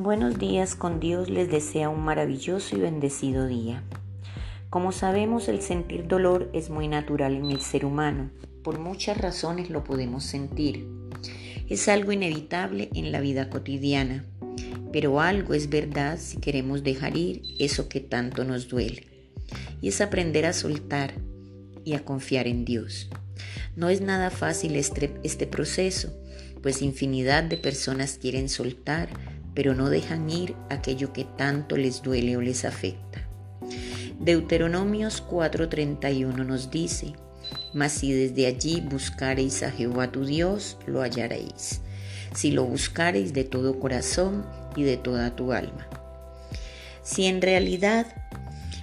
Buenos días con Dios les desea un maravilloso y bendecido día. Como sabemos, el sentir dolor es muy natural en el ser humano. Por muchas razones lo podemos sentir. Es algo inevitable en la vida cotidiana. Pero algo es verdad si queremos dejar ir eso que tanto nos duele. Y es aprender a soltar y a confiar en Dios. No es nada fácil este, este proceso, pues infinidad de personas quieren soltar, pero no dejan ir aquello que tanto les duele o les afecta. Deuteronomios 4:31 nos dice, mas si desde allí buscareis a Jehová tu Dios, lo hallaréis, si lo buscareis de todo corazón y de toda tu alma. Si en realidad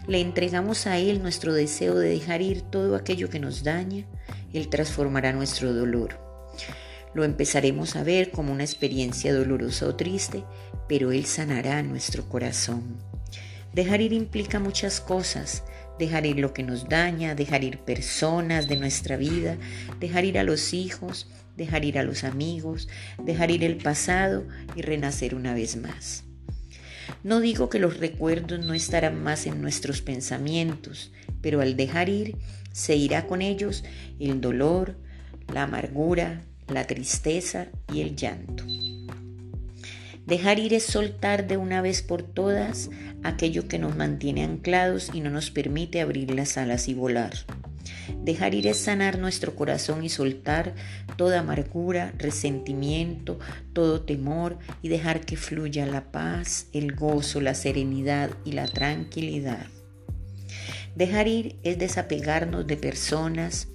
le entregamos a Él nuestro deseo de dejar ir todo aquello que nos daña, Él transformará nuestro dolor lo empezaremos a ver como una experiencia dolorosa o triste, pero Él sanará nuestro corazón. Dejar ir implica muchas cosas. Dejar ir lo que nos daña, dejar ir personas de nuestra vida, dejar ir a los hijos, dejar ir a los amigos, dejar ir el pasado y renacer una vez más. No digo que los recuerdos no estarán más en nuestros pensamientos, pero al dejar ir se irá con ellos el dolor, la amargura, la tristeza y el llanto. Dejar ir es soltar de una vez por todas aquello que nos mantiene anclados y no nos permite abrir las alas y volar. Dejar ir es sanar nuestro corazón y soltar toda amargura, resentimiento, todo temor y dejar que fluya la paz, el gozo, la serenidad y la tranquilidad. Dejar ir es desapegarnos de personas,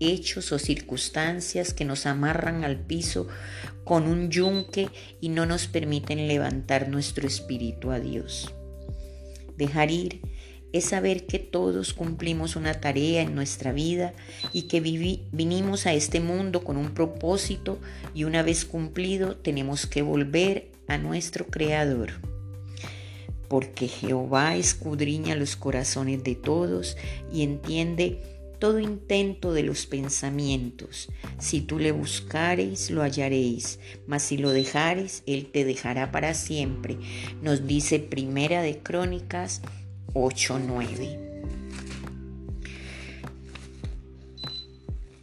hechos o circunstancias que nos amarran al piso con un yunque y no nos permiten levantar nuestro espíritu a Dios. Dejar ir es saber que todos cumplimos una tarea en nuestra vida y que vinimos a este mundo con un propósito y una vez cumplido tenemos que volver a nuestro Creador. Porque Jehová escudriña los corazones de todos y entiende todo intento de los pensamientos. Si tú le buscareis, lo hallaréis, mas si lo dejareis, él te dejará para siempre. Nos dice Primera de Crónicas 8:9.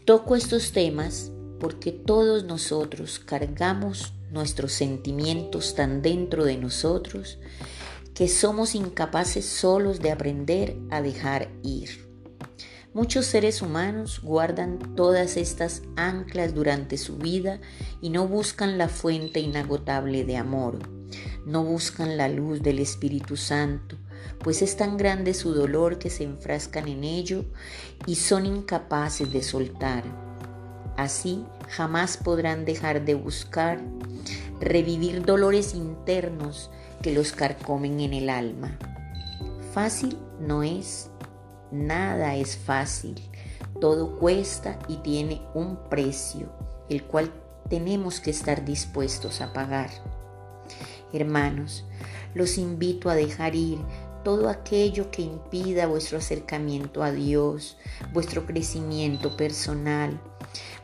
Toco estos temas porque todos nosotros cargamos nuestros sentimientos tan dentro de nosotros que somos incapaces solos de aprender a dejar ir. Muchos seres humanos guardan todas estas anclas durante su vida y no buscan la fuente inagotable de amor, no buscan la luz del Espíritu Santo, pues es tan grande su dolor que se enfrascan en ello y son incapaces de soltar. Así jamás podrán dejar de buscar, revivir dolores internos que los carcomen en el alma. Fácil no es Nada es fácil, todo cuesta y tiene un precio, el cual tenemos que estar dispuestos a pagar. Hermanos, los invito a dejar ir todo aquello que impida vuestro acercamiento a Dios, vuestro crecimiento personal,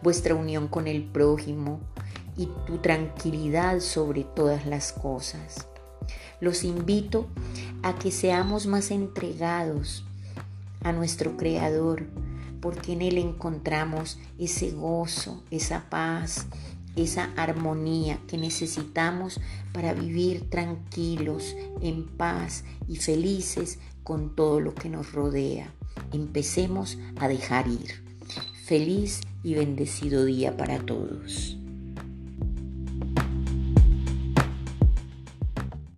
vuestra unión con el prójimo y tu tranquilidad sobre todas las cosas. Los invito a que seamos más entregados a nuestro Creador, porque en Él encontramos ese gozo, esa paz, esa armonía que necesitamos para vivir tranquilos, en paz y felices con todo lo que nos rodea. Empecemos a dejar ir. Feliz y bendecido día para todos.